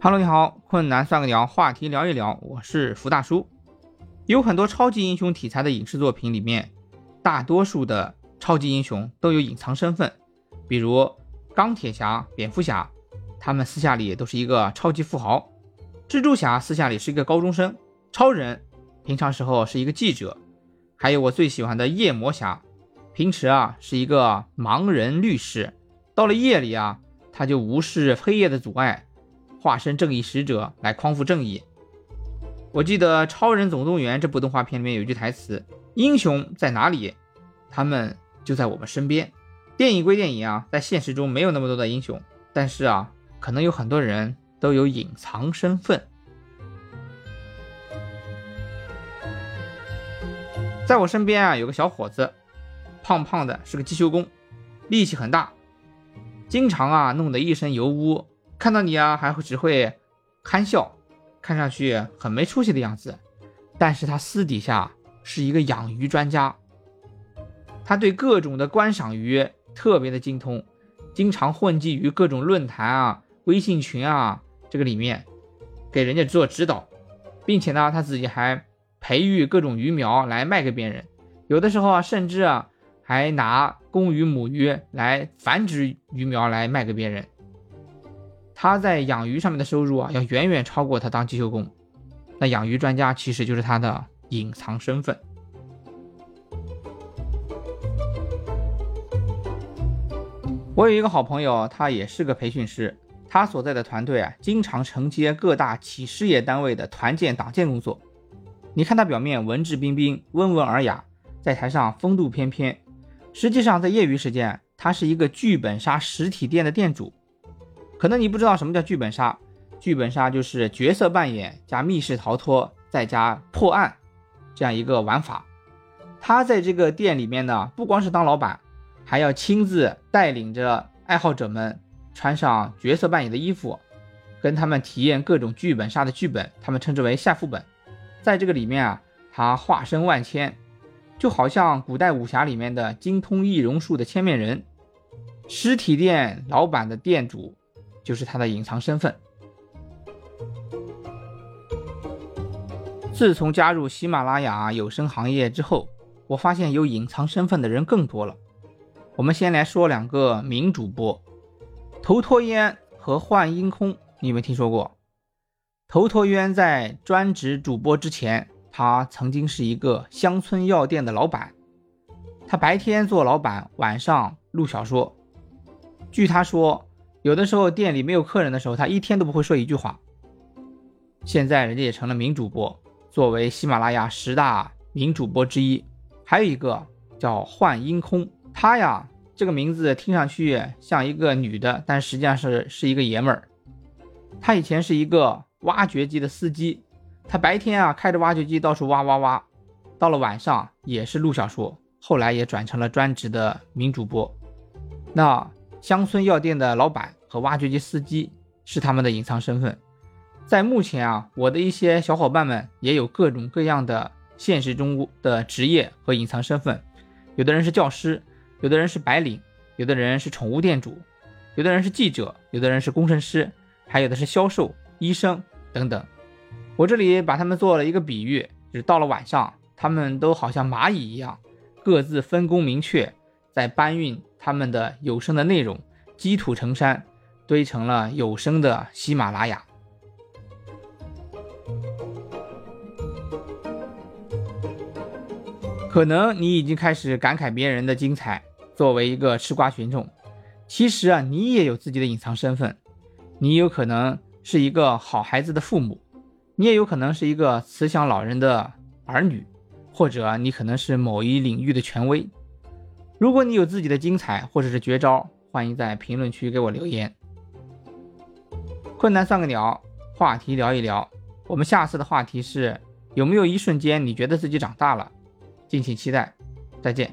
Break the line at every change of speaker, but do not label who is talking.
Hello，你好，困难算个鸟，话题聊一聊，我是福大叔。有很多超级英雄题材的影视作品里面，大多数的超级英雄都有隐藏身份，比如钢铁侠、蝙蝠侠，他们私下里都是一个超级富豪；蜘蛛侠私下里是一个高中生；超人平常时候是一个记者；还有我最喜欢的夜魔侠，平时啊是一个盲人律师，到了夜里啊，他就无视黑夜的阻碍。化身正义使者来匡扶正义。我记得《超人总动员》这部动画片里面有一句台词：“英雄在哪里？他们就在我们身边。”电影归电影啊，在现实中没有那么多的英雄，但是啊，可能有很多人都有隐藏身份。在我身边啊，有个小伙子，胖胖的，是个机修工，力气很大，经常啊弄得一身油污。看到你啊，还会只会憨笑，看上去很没出息的样子。但是他私底下是一个养鱼专家，他对各种的观赏鱼特别的精通，经常混迹于各种论坛啊、微信群啊这个里面，给人家做指导，并且呢，他自己还培育各种鱼苗来卖给别人，有的时候啊，甚至啊还拿公鱼母鱼来繁殖鱼苗来卖给别人。他在养鱼上面的收入啊，要远远超过他当机修工。那养鱼专家其实就是他的隐藏身份。我有一个好朋友，他也是个培训师，他所在的团队啊，经常承接各大企事业单位的团建党建工作。你看他表面文质彬彬、温文尔雅，在台上风度翩翩，实际上在业余时间，他是一个剧本杀实体店的店主。可能你不知道什么叫剧本杀，剧本杀就是角色扮演加密室逃脱再加破案这样一个玩法。他在这个店里面呢，不光是当老板，还要亲自带领着爱好者们穿上角色扮演的衣服，跟他们体验各种剧本杀的剧本，他们称之为下副本。在这个里面啊，他化身万千，就好像古代武侠里面的精通易容术的千面人。实体店老板的店主。就是他的隐藏身份。自从加入喜马拉雅有声行业之后，我发现有隐藏身份的人更多了。我们先来说两个名主播，头陀渊和幻音空，你们听说过？头陀渊在专职主播之前，他曾经是一个乡村药店的老板，他白天做老板，晚上录小说。据他说。有的时候店里没有客人的时候，他一天都不会说一句话。现在人家也成了名主播，作为喜马拉雅十大名主播之一。还有一个叫幻音空，他呀这个名字听上去像一个女的，但实际上是是一个爷们儿。他以前是一个挖掘机的司机，他白天啊开着挖掘机到处挖挖挖，到了晚上也是录小说，后来也转成了专职的名主播。那。乡村药店的老板和挖掘机司机是他们的隐藏身份。在目前啊，我的一些小伙伴们也有各种各样的现实中的职业和隐藏身份。有的人是教师，有的人是白领，有的人是宠物店主，有的人是记者，有的人是工程师，还有的是销售、医生等等。我这里把他们做了一个比喻，就是到了晚上，他们都好像蚂蚁一样，各自分工明确，在搬运。他们的有声的内容积土成山，堆成了有声的喜马拉雅。可能你已经开始感慨别人的精彩。作为一个吃瓜群众，其实啊，你也有自己的隐藏身份。你有可能是一个好孩子的父母，你也有可能是一个慈祥老人的儿女，或者你可能是某一领域的权威。如果你有自己的精彩或者是绝招，欢迎在评论区给我留言。困难算个鸟，话题聊一聊。我们下次的话题是：有没有一瞬间你觉得自己长大了？敬请期待，再见。